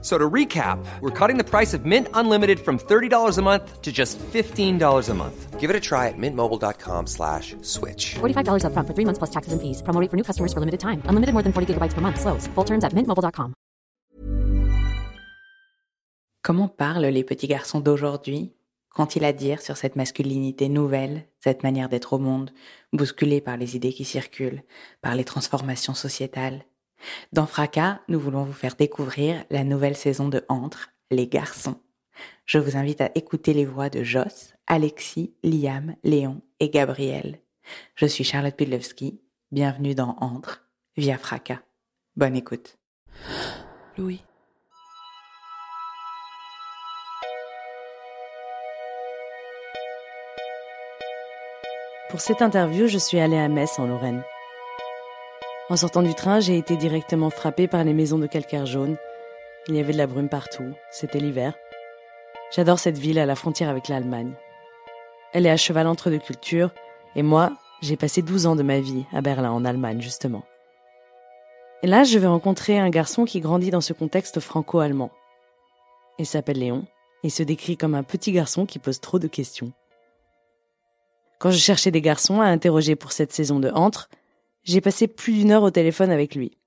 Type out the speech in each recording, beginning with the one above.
So to recap, we're cutting the price of Mint Unlimited from $30 a month to just $15 a month. Give it a try at mintmobile.com slash switch. $45 upfront for three months plus taxes and fees. Promo rate for new customers for limited time. Unlimited more than 40 gigabytes per month. Slows. Full terms at mintmobile.com. Comment parlent les petits garçons d'aujourd'hui Qu'ont-ils à dire sur cette masculinité nouvelle, cette manière d'être au monde, bousculée par les idées qui circulent, par les transformations sociétales? Dans Fracas, nous voulons vous faire découvrir la nouvelle saison de Entre, les garçons. Je vous invite à écouter les voix de Joss, Alexis, Liam, Léon et Gabriel. Je suis Charlotte Pudlowski. Bienvenue dans Entre, via Fracas. Bonne écoute. Louis. Pour cette interview, je suis allée à Metz, en Lorraine. En sortant du train, j'ai été directement frappée par les maisons de calcaire jaune. Il y avait de la brume partout, c'était l'hiver. J'adore cette ville à la frontière avec l'Allemagne. Elle est à cheval entre deux cultures, et moi, j'ai passé 12 ans de ma vie à Berlin, en Allemagne, justement. Et là, je vais rencontrer un garçon qui grandit dans ce contexte franco-allemand. Il s'appelle Léon, et se décrit comme un petit garçon qui pose trop de questions. Quand je cherchais des garçons à interroger pour cette saison de Entre, j'ai passé plus d'une heure au téléphone avec lui.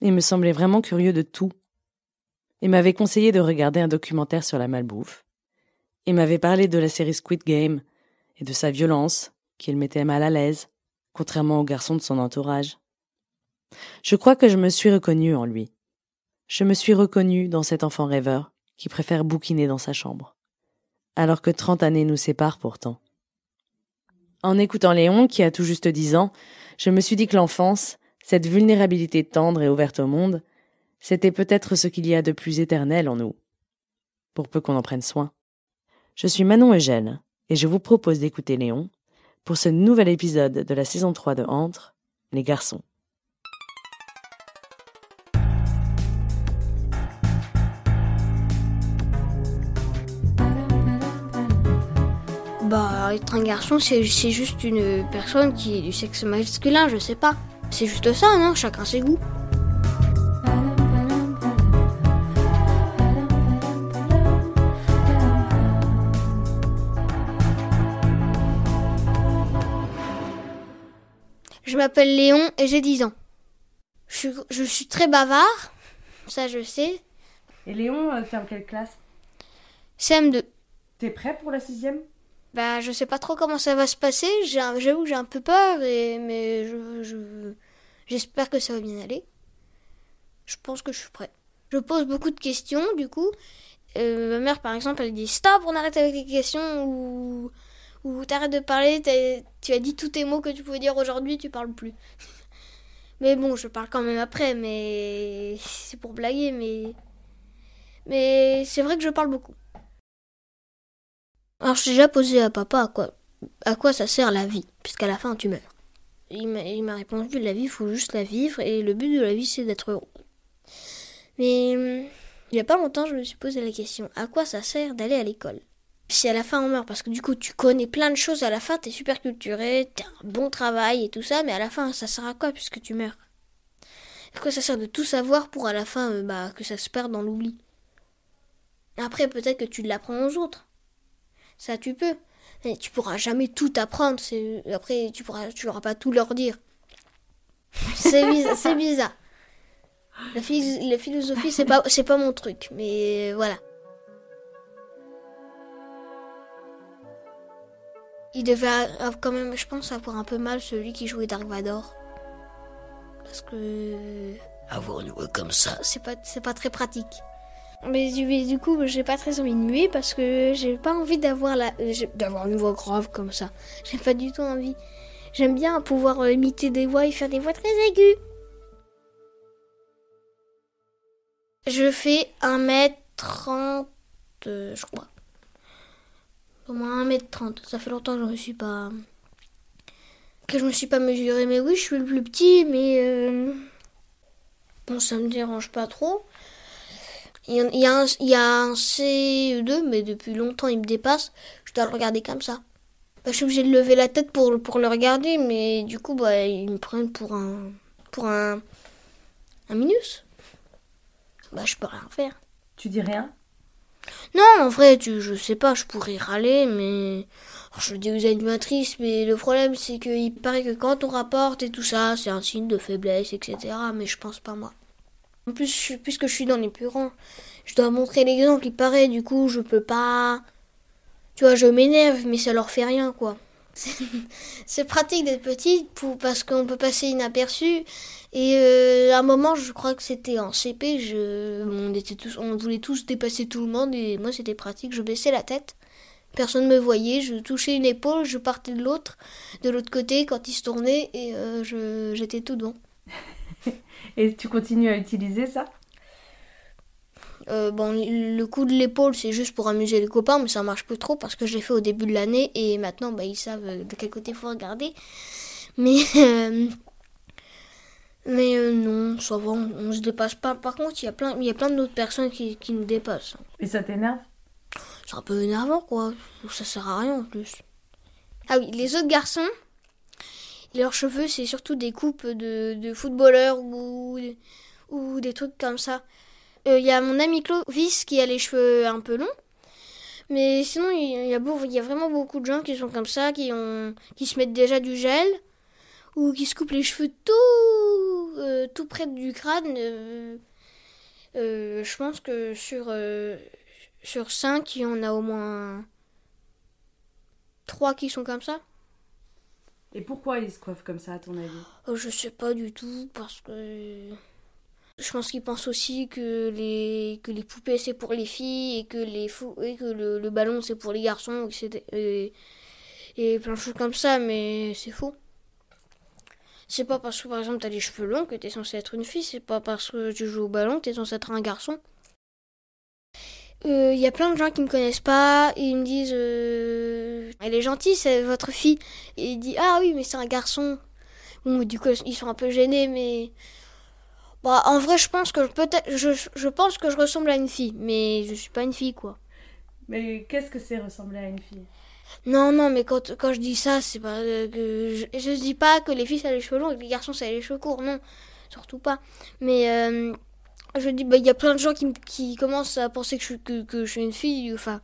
Il me semblait vraiment curieux de tout. Il m'avait conseillé de regarder un documentaire sur la malbouffe. Il m'avait parlé de la série Squid Game et de sa violence, qui le mettait mal à l'aise, contrairement aux garçons de son entourage. Je crois que je me suis reconnue en lui. Je me suis reconnue dans cet enfant rêveur qui préfère bouquiner dans sa chambre. Alors que trente années nous séparent pourtant. En écoutant Léon, qui a tout juste dix ans, je me suis dit que l'enfance, cette vulnérabilité tendre et ouverte au monde, c'était peut-être ce qu'il y a de plus éternel en nous. Pour peu qu'on en prenne soin. Je suis Manon Eugène, et je vous propose d'écouter Léon pour ce nouvel épisode de la saison 3 de Entre, les garçons. Bah, être un garçon, c'est juste une personne qui est du sexe masculin, je sais pas. C'est juste ça, non? Chacun ses goûts. Je m'appelle Léon et j'ai 10 ans. Je suis, je suis très bavard, ça je sais. Et Léon, euh, t'es en quelle classe? CM2. T'es prêt pour la sixième? Bah, je sais pas trop comment ça va se passer. J'avoue, que j'ai un peu peur, mais je, je- j'espère que ça va bien aller. Je pense que je suis prêt. Je pose beaucoup de questions, du coup. Euh, ma mère, par exemple, elle dit stop, on arrête avec les questions ou, t'arrêtes de parler. Tu as dit tous tes mots que tu pouvais dire aujourd'hui, tu parles plus. mais bon, je parle quand même après, mais c'est pour blaguer, mais c'est vrai que je parle beaucoup. Alors, j'ai déjà posé à papa à quoi, à quoi ça sert la vie, puisqu'à la fin tu meurs. Il m'a répondu la vie, faut juste la vivre, et le but de la vie c'est d'être heureux. Mais il y a pas longtemps, je me suis posé la question à quoi ça sert d'aller à l'école? Si à la fin on meurt, parce que du coup tu connais plein de choses à la fin, t'es super culturé, t'as un bon travail et tout ça, mais à la fin ça sert à quoi puisque tu meurs? À quoi ça sert de tout savoir pour à la fin euh, bah, que ça se perd dans l'oubli? Après peut-être que tu l'apprends aux autres. Ça, tu peux. Mais tu pourras jamais tout apprendre. c'est- Après, tu pourras, tu pourras pas tout leur dire. C'est bizarre. c'est bizarre. La, phil- la philosophie, c'est pas, c'est pas mon truc. Mais voilà. Il devait quand même, je pense, avoir un peu mal celui qui jouait Dark Vador. Parce que Avoir une voix comme ça, c'est pas, c'est pas très pratique. Mais du, coup, j'ai pas très envie de muer parce que j'ai pas envie d'avoir la, euh, d'avoir une voix grave comme ça. J'ai pas du tout envie. J'aime bien pouvoir euh, imiter des voix et faire des voix très aiguës. Je fais 1m30, euh, je crois. Au moins 1m30. Ça fait longtemps que je me suis pas. que je me suis pas mesuré. Mais oui, je suis le plus petit, mais. Bon, ça me dérange pas trop. Il y, a, un, il y a un CE2, mais depuis longtemps il me dépasse. Je dois le regarder comme ça. Bah, je suis obligée de lever la tête pour, pour le regarder, mais du coup, bah, ils me prennent pour un. pour un. un minus. Bah, je peux rien faire. Tu dis rien? Non, en vrai, tu, je sais pas, je pourrais râler, mais. Alors, je dis aux animatrices, mais le problème, c'est qu'il paraît que quand on rapporte et tout ça, c'est un signe de faiblesse, etc. Mais je pense pas, moi. En plus, puisque je suis dans les plus grands, je dois montrer l'exemple, il paraît, du coup, je peux pas. Tu vois, je m'énerve, mais ça leur fait rien, quoi. C'est- pratique d'être petite pour, parce qu'on peut passer inaperçu. Et euh, à un moment, je crois que c'était en CP, on, voulait tous dépasser tout le monde et moi c'était pratique, je baissais la tête. Personne ne me voyait, je touchais une épaule, je partais de l'autre, de l'autre côté quand il se tournait et euh, j'étais tout devant. Et tu continues à utiliser ça? Euh, bon, le coup de l'épaule, c'est juste pour amuser les copains, mais ça marche plus trop parce que je l'ai fait au début de l'année et maintenant, bah, ils savent euh, de quel côté faut regarder. Mais, euh, mais euh, non, ça va, on, on se dépasse pas. Par contre, il y a plein, il y a plein d'autres personnes qui, qui nous dépassent. Et ça t'énerve? C'est un peu énervant, quoi. Ça sert à rien en plus. Ah oui, les autres garçons, leurs cheveux, c'est surtout des coupes de, footballeurs ou, ou des trucs comme ça. Il y a mon ami Clovis qui a les cheveux un peu longs. Mais sinon, il y, a y a vraiment beaucoup de gens qui sont comme ça, qui, ont, qui se mettent déjà du gel ou qui se coupent les cheveux tout, euh, tout près du crâne. euh, euh, je pense que sur, euh, sur 5, il y en a au moins 3 qui sont comme ça. Et pourquoi ils se coiffent comme ça, à ton avis? Euh, Je sais pas du tout parce que je pense qu'ils pensent aussi que les que les poupées c'est pour les filles et que les fou et que le, le ballon c'est pour les garçons et, et plein de choses comme ça mais c'est faux. C'est pas parce que par exemple t'as les cheveux longs que t'es censé être une fille, c'est pas parce que tu joues au ballon que t'es censé être un garçon. Il y a plein de gens qui me connaissent pas et ils me disent euh, elle est gentille c'est votre fille et il dit ah oui mais c'est un garçon Bon, du coup, ils sont un peu gênés, mais. Bah, en vrai, je pense que peut-être. Je, je pense que je ressemble à une fille, mais je suis pas une fille, quoi. Mais qu'est-ce que c'est ressembler à une fille? Non, non, mais quand, quand je dis ça, c'est pas euh, que. Je, je dis pas que les filles, ça a les cheveux longs et que les garçons, ça a les cheveux courts, non. Surtout pas. Mais. euh, je dis, bah, il y a plein de gens qui, qui commencent à penser que je, que je suis une fille, enfin.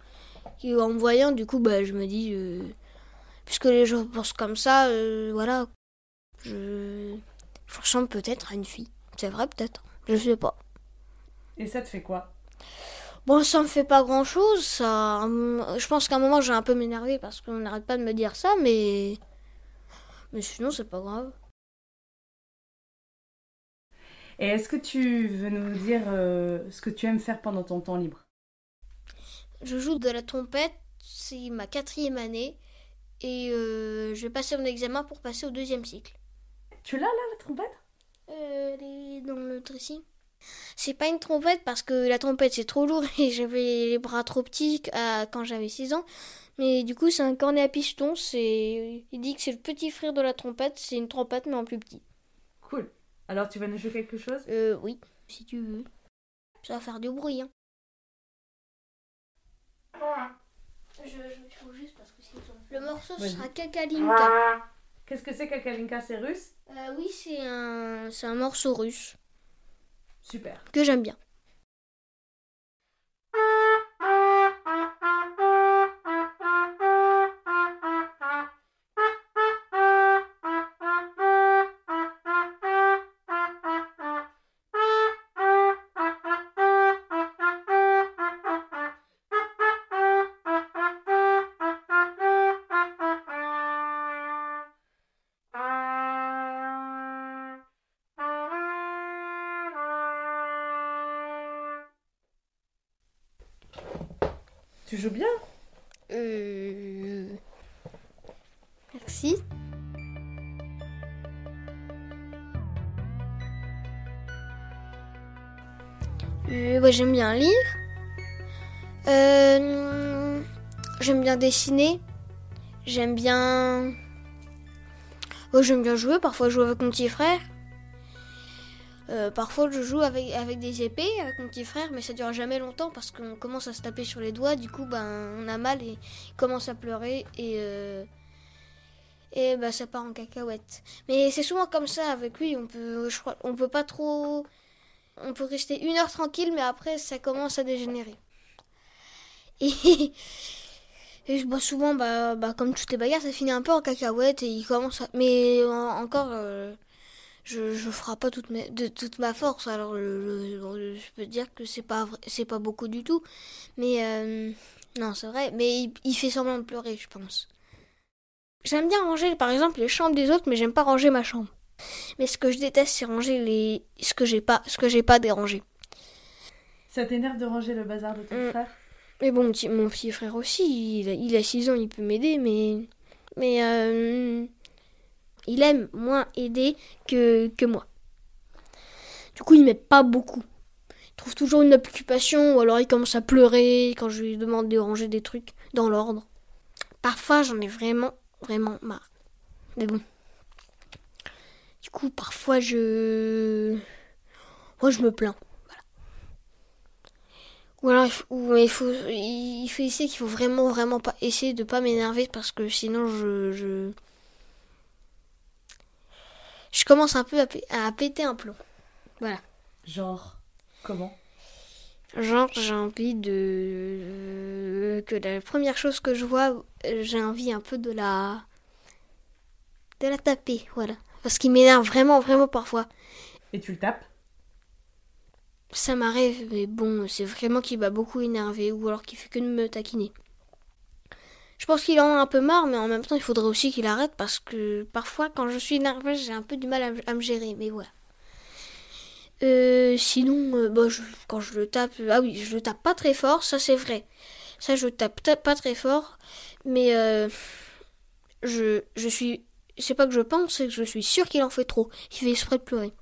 Qui, en me voyant, du coup, bah, je me dis. euh, puisque les gens pensent comme ça, euh, voilà. Je. Je ressemble peut-être à une fille. C'est vrai, peut-être. Je sais pas. Et ça te fait quoi? Bon, ça me fait pas grand chose, ça. hum, Je pense qu'à un moment, j'ai un peu m'énerver parce qu'on n'arrête pas de me dire ça, mais. Mais sinon, c'est pas grave. Et est-ce que tu veux nous dire euh, ce que tu aimes faire pendant ton temps libre? Je joue de la trompette, c'est ma quatrième année, et euh, je vais passer mon examen pour passer au deuxième cycle. Tu l'as là, la trompette? Euh, elle est dans le dressing. C'est pas une trompette parce que la trompette c'est trop lourd et j'avais les bras trop petits à- quand j'avais 6 ans. Mais du coup, c'est un cornet à piston. C'est, il dit que c'est le petit frère de la trompette. C'est une trompette mais en plus petit. Cool. Alors tu vas nous jouer quelque chose? Euh, oui, si tu veux. Ça va faire du bruit, hein. Je, je trouve juste parce que sinon... Le morceau sera Kakalinka. Qu'est-ce que c'est Kakalinka C'est russe? Euh, oui, c'est un, c'est un morceau russe Super. que j'aime bien. Joues bien Euh... Merci. Euh, j'aime bien lire. Euh, j'aime bien dessiner. J'aime bien. Ouais, j'aime bien jouer. Parfois, jouer avec mon petit frère. Euh, parfois, je joue avec, avec des épées avec mon petit frère, mais ça dure jamais longtemps parce qu'on commence à se taper sur les doigts. Du coup, ben, on a mal et commence à pleurer et euh, et ben, ça part en cacahuète. Mais c'est souvent comme ça avec lui. On peut, je crois, on peut pas trop. On peut rester une heure tranquille, mais après, ça commence à dégénérer. Et, souvent, bah, bah, comme toutes les bagarres, ça finit un peu en cacahuète et il commence à... Mais en- encore, euh, je, je ferai pas toute, mes- de toute ma force. Alors, le- le- je peux dire que c'est pas, c'est pas beaucoup du tout. Mais, euh, non, c'est vrai. Mais il, il fait semblant de pleurer, je pense. J'aime bien ranger, par exemple, les chambres des autres, mais j'aime pas ranger ma chambre. Mais ce que je déteste, c'est ranger les, ce que j'ai pas, ce que j'ai pas dérangé. Ça t'énerve de ranger le bazar de ton Mm. frère? Mais bon, mon petit, mon petit frère aussi, il a, il a 6 ans, il peut m'aider, mais. Mais. euh, il aime moins aider que, que moi. Du coup, il m'aide pas beaucoup. Il trouve toujours une occupation, ou alors il commence à pleurer quand je lui demande de ranger des trucs dans l'ordre. Parfois, j'en ai vraiment, vraiment marre. Mais bon. Du coup, parfois, je. Moi, je me plains. Ou alors il faut, il faut, il faut essayer qu'il faut vraiment, vraiment pas essayer de pas m'énerver parce que sinon je, je, je commence un peu à, pé- à péter un plomb. Voilà. Genre, comment? Genre j'ai envie de que la première chose que je vois, euh, j'ai envie un peu de la, de la taper, voilà. Parce qu'il m'énerve vraiment, vraiment parfois. Et tu le tapes? Ça m'arrive, mais bon, c'est vraiment qu'il m'a beaucoup énervé ou alors qu'il fait que de me taquiner. Je pense qu'il en a un peu marre, mais en même temps, il faudrait aussi qu'il arrête parce que parfois, quand je suis énervée, j'ai un peu du mal à, me- gérer, mais voilà. Euh, sinon, euh, bah, quand je le tape, ah oui, je le tape pas très fort, ça c'est vrai. Ça, je tape ta- pas très fort, mais euh, je, je suis. C'est pas que je pense, c'est que je suis sûre qu'il en fait trop. Il fait exprès de pleurer.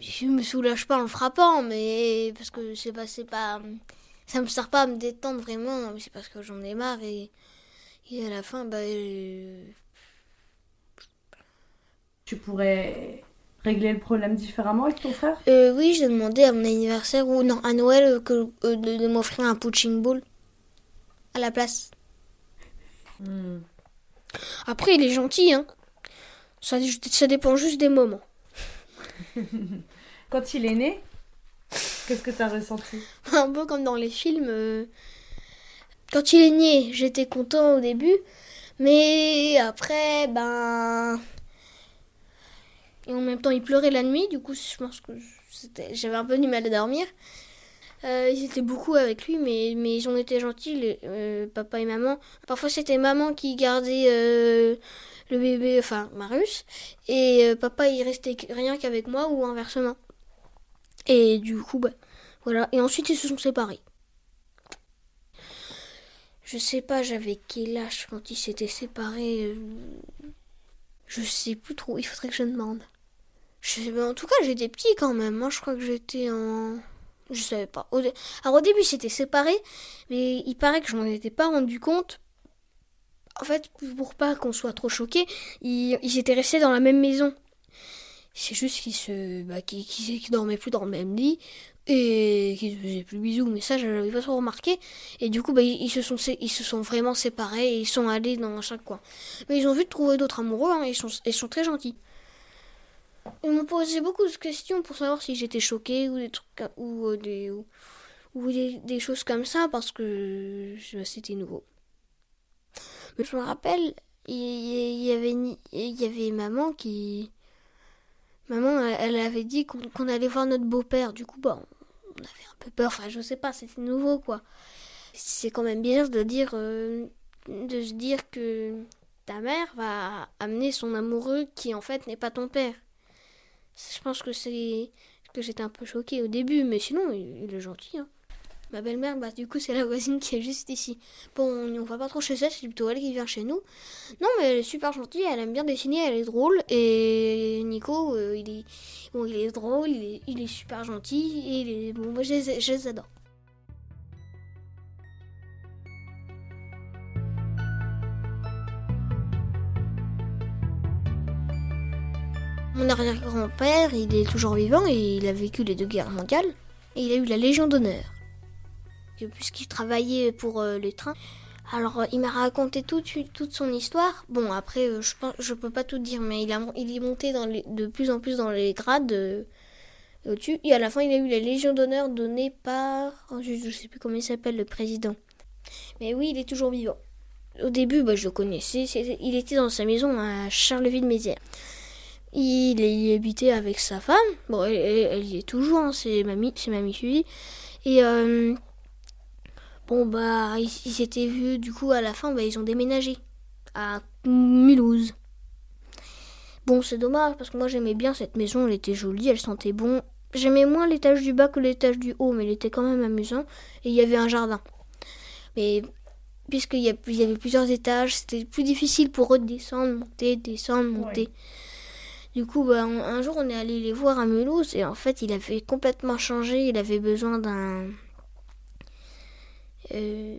Je me soulage pas en le frappant, mais parce que c'est pas, c'est pas, ça me sert pas à me détendre vraiment, mais c'est parce que j'en ai marre et, et à la fin, bah, euh, Tu pourrais régler le problème différemment avec ton frère? Euh, oui, j'ai demandé à mon anniversaire ou non à Noël euh, que euh, de, de m'offrir un punching ball à la place. Après, il est gentil, hein. Ça, ça dépend juste des moments. Quand il est né, qu'est-ce que t'as ressenti? Un peu comme dans les films. euh, Quand il est né, j'étais content au début, mais après, ben. Et en même temps, il pleurait la nuit, du coup, je pense que j'avais un peu du mal à dormir. Euh, ils étaient beaucoup avec lui, mais, mais ils ont été gentils, euh, papa et maman. Parfois, c'était maman qui gardait le bébé, enfin, Marius, et papa, il restait rien qu'avec moi ou inversement. Et du coup, bah, voilà. Et ensuite, ils se sont séparés. Je sais pas, j'avais quel âge quand ils s'étaient séparés. euh, Je sais plus trop, il faudrait que je demande. Mais en tout cas, j'étais petit quand même. Moi, je crois que j'étais en. Je savais pas. Alors, au début, ils s'étaient séparés, mais il paraît que je m'en étais pas rendu compte. En fait, pour pas qu'on soit trop choqués, ils étaient restés dans la même maison. C'est juste qu'ils se, bah, qu'ils, qu'ils- qu'ils dormaient plus dans le même lit et qu'ils se faisaient plus bisous. Mais ça, je l'avais pas trop remarqué. Et du coup, bah, ils, ils se sont, ils se sont vraiment séparés et ils sont allés dans chaque coin. Mais ils ont vu trouver d'autres amoureux. Hein, et ils sont, ils sont très gentils. Ils m'ont posé beaucoup de questions pour savoir si j'étais choquée ou des trucs ou euh, des ou, des, des choses comme ça parce que euh, c'était nouveau. Mais je me rappelle, il y, avait il y avait maman qui maman elle, elle avait dit qu'on qu'on allait voir notre beau-père. Du coup bah on avait un peu peur. Enfin je sais pas, c'était nouveau quoi. C'est quand même bizarre de dire euh, de se dire que ta mère va amener son amoureux qui en fait n'est pas ton père. Je pense que c'est que j'étais un peu choquée au début, mais sinon il, il est gentil. hein. Ma belle-mère, bah du coup c'est la voisine qui est juste ici. Bon, on, on va pas trop chez elle, c'est plutôt elle qui vient chez nous. Non, mais elle est super gentille, elle aime bien dessiner, elle est drôle. Et Nico, euh, il est bon, il est drôle, il est, super gentil et bon, moi je je les adore. Mon arrière-grand-père, il est toujours vivant et il a vécu les deux guerres mondiales. Et il a eu la Légion d'honneur. Puisqu'il travaillait pour euh, les trains. Alors, euh, il m'a raconté toute, toute son histoire. Bon, après, euh, je je peux pas tout dire, mais il, a, il est monté de plus en plus dans les grades au-dessus. Et à la fin, il a eu la Légion d'honneur donnée par. oh, je, je sais plus comment il s'appelle, le président. Mais oui, il est toujours vivant. Au début, bah, je le connaissais. Il était dans sa maison à Charleville-Mézières. Il y habitait avec sa femme. Bon, elle, y est toujours, hein, c'est mamie, c'est mamie. Et bon, bah, ils s'étaient vus, du coup, à la fin, bah, ils ont déménagé à Mulhouse. Bon, c'est dommage parce que moi j'aimais bien cette maison, elle était jolie, elle sentait bon. J'aimais moins l'étage du bas que l'étage du haut, mais elle était quand même amusant. Et il y avait un jardin. Mais puisqu'il y, il y avait plusieurs étages, c'était plus difficile pour eux de descendre, monter, descendre, monter. Du coup, bah, un, un jour, on est allé les voir à Mulhouse et en fait, il avait complètement changé. Il avait besoin d'un. Euh,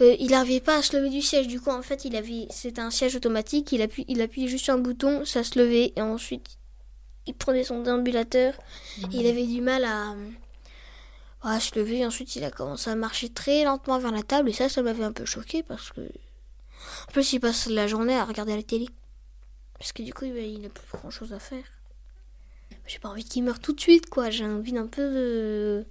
euh, il n'arrivait pas à se lever du siège. Du coup, en fait, il avait. C'était un siège automatique. Il appuie, il appuyait juste sur un bouton, ça se levait et ensuite, il prenait son déambulateur. Il avait du mal à. à se lever. Ensuite, il a commencé à marcher très lentement vers la table et ça, ça m'avait un peu choqué parce que. En plus, il passe la journée à regarder la télé. Parce que du coup, il n'a plus grand chose à faire. J'ai pas envie qu'il meure tout de suite, quoi. J'ai envie d'un peu de.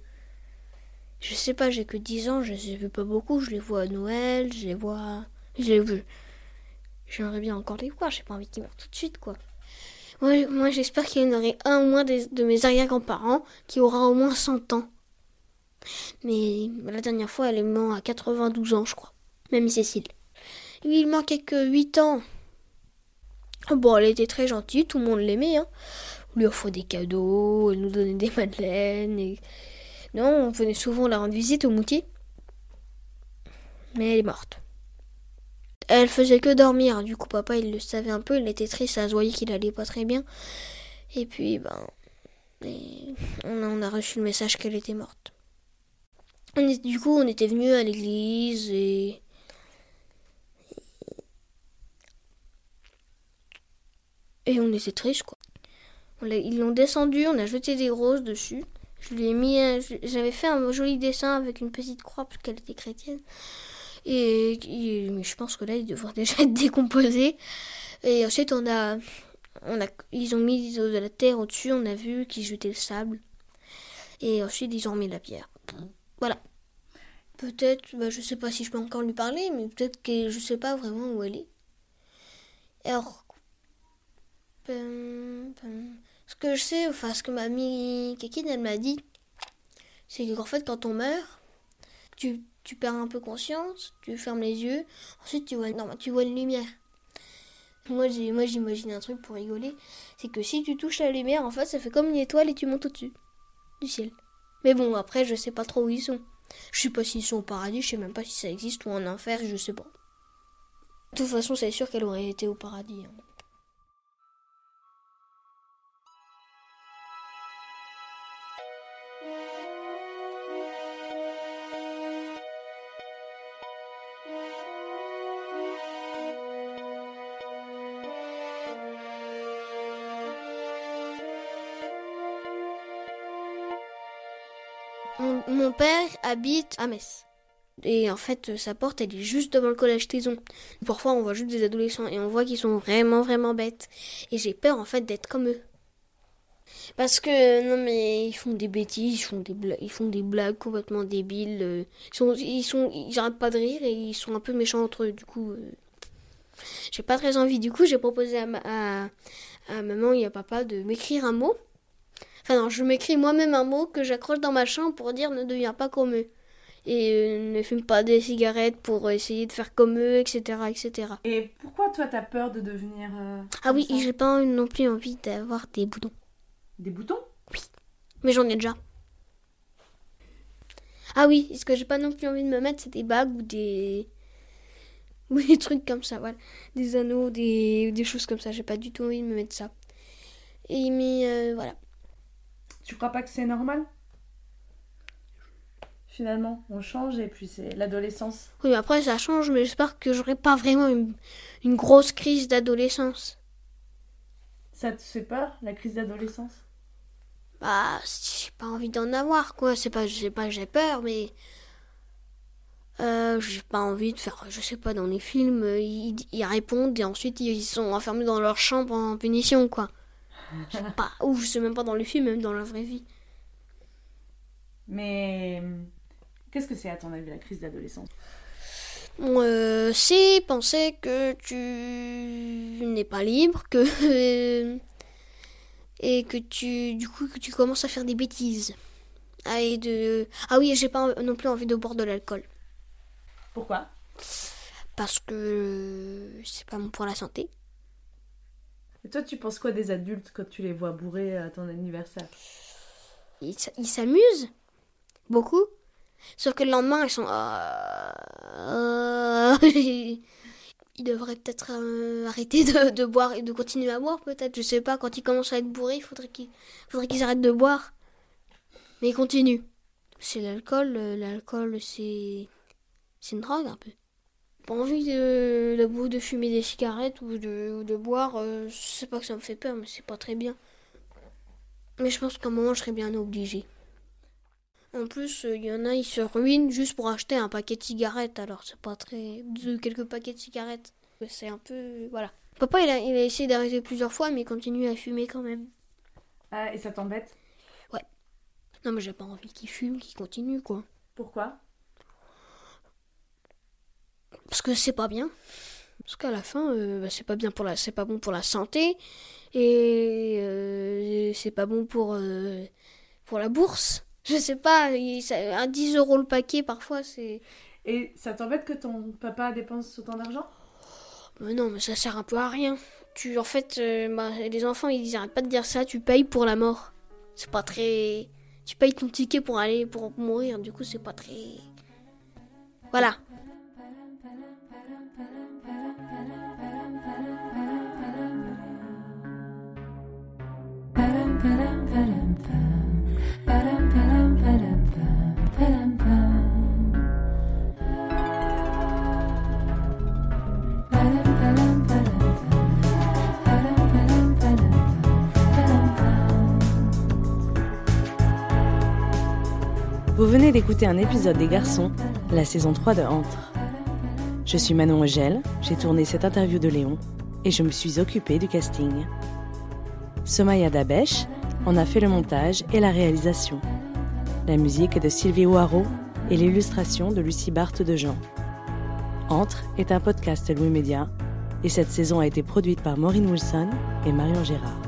Je sais pas, j'ai que 10 ans, je les ai vus pas beaucoup. Je les vois à Noël, je les vois. Je les vu. J'aimerais bien encore les voir, j'ai pas envie qu'ils meurent tout de suite, quoi. Moi, j'espère qu'il y en aurait un ou moins de mes arrière-grands-parents qui aura au moins 100 ans. Mais la dernière fois, elle est morte à 92 ans, je crois. Même Cécile. Il manquait que 8 ans. Bon, elle était très gentille, tout le monde l'aimait. Hein. On lui offrait des cadeaux, elle nous donnait des madeleines. Et... Non, on venait souvent la rendre visite au moutier. Mais elle est morte. Elle faisait que dormir. Du coup, papa, il le savait un peu. Il était triste, ça se voyait qu'il allait pas très bien. Et puis, ben. on, a, reçu le message qu'elle était morte. Du coup, on était venus à l'église et. Et on était tristes, quoi. Ils l'ont descendu, on a jeté des roses dessus. Je lui ai mis, j'avais fait un joli dessin avec une petite croix parce qu'elle était chrétienne. Et, je pense que là, il devrait déjà être décomposé. Et ensuite, on a, on a, ils ont mis de la terre au-dessus. On a vu qu'ils jetaient le sable. Et ensuite, ils ont mis la pierre. Voilà. Peut-être, bah, je sais pas si je peux encore lui parler, mais peut-être que je sais pas vraiment où elle est. Alors, que je sais, enfin ce que ma amie Kékine, elle m'a dit, c'est qu'en fait quand on meurt, tu, tu perds un peu conscience, tu fermes les yeux, ensuite tu vois, non, tu vois une lumière. Moi j'ai, moi j'imagine un truc pour rigoler, c'est que si tu touches la lumière, en fait ça fait comme une étoile et tu montes au-dessus du ciel. Mais bon, après je sais pas trop où ils sont. Je sais pas s'ils sont au paradis, je sais même pas si ça existe ou en enfer, je sais pas. De toute façon, c'est sûr qu'elle aurait été au paradis. hein. Habite à Metz. Et en fait, sa porte, elle est juste devant le collège Taison. Parfois, on voit juste des adolescents et on voit qu'ils sont vraiment, vraiment bêtes. Et j'ai peur, en fait, d'être comme eux. Parce que, non, mais ils font des bêtises, ils font des, bla- ils font des blagues complètement débiles. euh, Ils sont, ils sont, ils arrêtent pas de rire et ils sont un peu méchants entre eux. Du coup, euh, j'ai pas très envie. Du coup, j'ai proposé à maman et à papa de m'écrire un mot. Enfin, non, je m'écris moi-même un mot que j'accroche dans ma chambre pour dire ne deviens pas comme eux. Et euh, ne fume pas des cigarettes pour essayer de faire comme eux, etc. etc. Et pourquoi toi t'as peur de devenir. euh, Ah oui, j'ai pas non plus envie d'avoir des boutons. Des boutons? Mais j'en ai déjà. Ah oui, ce que j'ai pas non plus envie de me mettre, c'est des bagues ou des. Ou des trucs comme ça, voilà. Des anneaux, des, des choses comme ça. J'ai pas du tout envie de me mettre ça. Et mais euh, voilà. Tu crois pas que c'est normal? Finalement, on change et puis c'est l'adolescence. Oui, mais après ça change, mais j'espère que j'aurai pas vraiment une, une grosse crise d'adolescence. Ça te fait peur, la crise d'adolescence? Bah, j'ai pas envie d'en avoir, quoi. C'est pas, je sais pas, que j'ai peur, mais. Euh, j'ai pas envie de faire, je sais pas, dans les films, euh, ils, ils répondent et ensuite ils sont enfermés dans leur chambre en punition, quoi. Je sais pas, ou je sais même pas dans les films, même dans la vraie vie. Mais qu'est-ce que c'est à ton avis la crise d'adolescence? Bon, euh, c'est penser que tu n'es pas libre, que et que tu du coup que tu commences à faire des bêtises. Ah, et de ah oui, j'ai pas non plus envie de boire de l'alcool Pourquoi? Parce que c'est pas bon pour la santé. Et toi, tu penses quoi des adultes quand tu les vois bourrés à ton anniversaire? Ils s'amusent beaucoup, sauf que le lendemain ils sont euh, euh, ils devraient peut-être euh, arrêter de, boire et de continuer à boire peut-être. Je sais pas quand ils commencent à être bourrés, il faudrait qu'ils arrêtent de boire. Mais ils continuent. C'est l'alcool, l'alcool c'est c'est une drogue un peu. Pas envie de, de, de fumer des cigarettes ou de, ou de boire, euh, je sais pas que ça me fait peur, mais c'est pas très bien. Mais je pense qu'à un moment je serais bien obligée. En plus, il y en a, ils se ruinent juste pour acheter un paquet de cigarettes, alors c'est pas très. de quelques paquets de cigarettes. C'est un peu. Voilà. Papa, il a, il a essayé d'arrêter plusieurs fois, mais il continue à fumer quand même. Ah, et ça t'embête? Non, mais j'ai pas envie qu'il fume, qu'il continue, quoi. Pourquoi? Parce que c'est pas bien. Parce qu'à la fin, euh, bah, c'est pas bien pour la, c'est pas bon pour la santé et euh, c'est pas bon pour euh, pour la bourse. Je sais pas, il- ça- à 10 euros le paquet parfois c'est. Et ça t'embête que ton papa dépense autant d'argent? Mais non, mais ça sert un peu à rien. Tu, en fait, bah, les enfants ils arrêtent pas de dire ça. Tu payes pour la mort. C'est pas très. Tu payes ton ticket pour aller pour mourir. Du coup, c'est pas très. Voilà. Vous venez d'écouter un épisode des Garçons, la saison 3 de Entre. Je suis Manon Ogel, j'ai tourné cette interview de Léon et je me suis occupée du casting. Somaya Dabesh en a fait le montage et la réalisation. La musique est de Sylvie Ouaro et l'illustration de Lucie Barthes de Jean. Entre est un podcast Louis Média et cette saison a été produite par Maureen Wilson et Marion Gérard.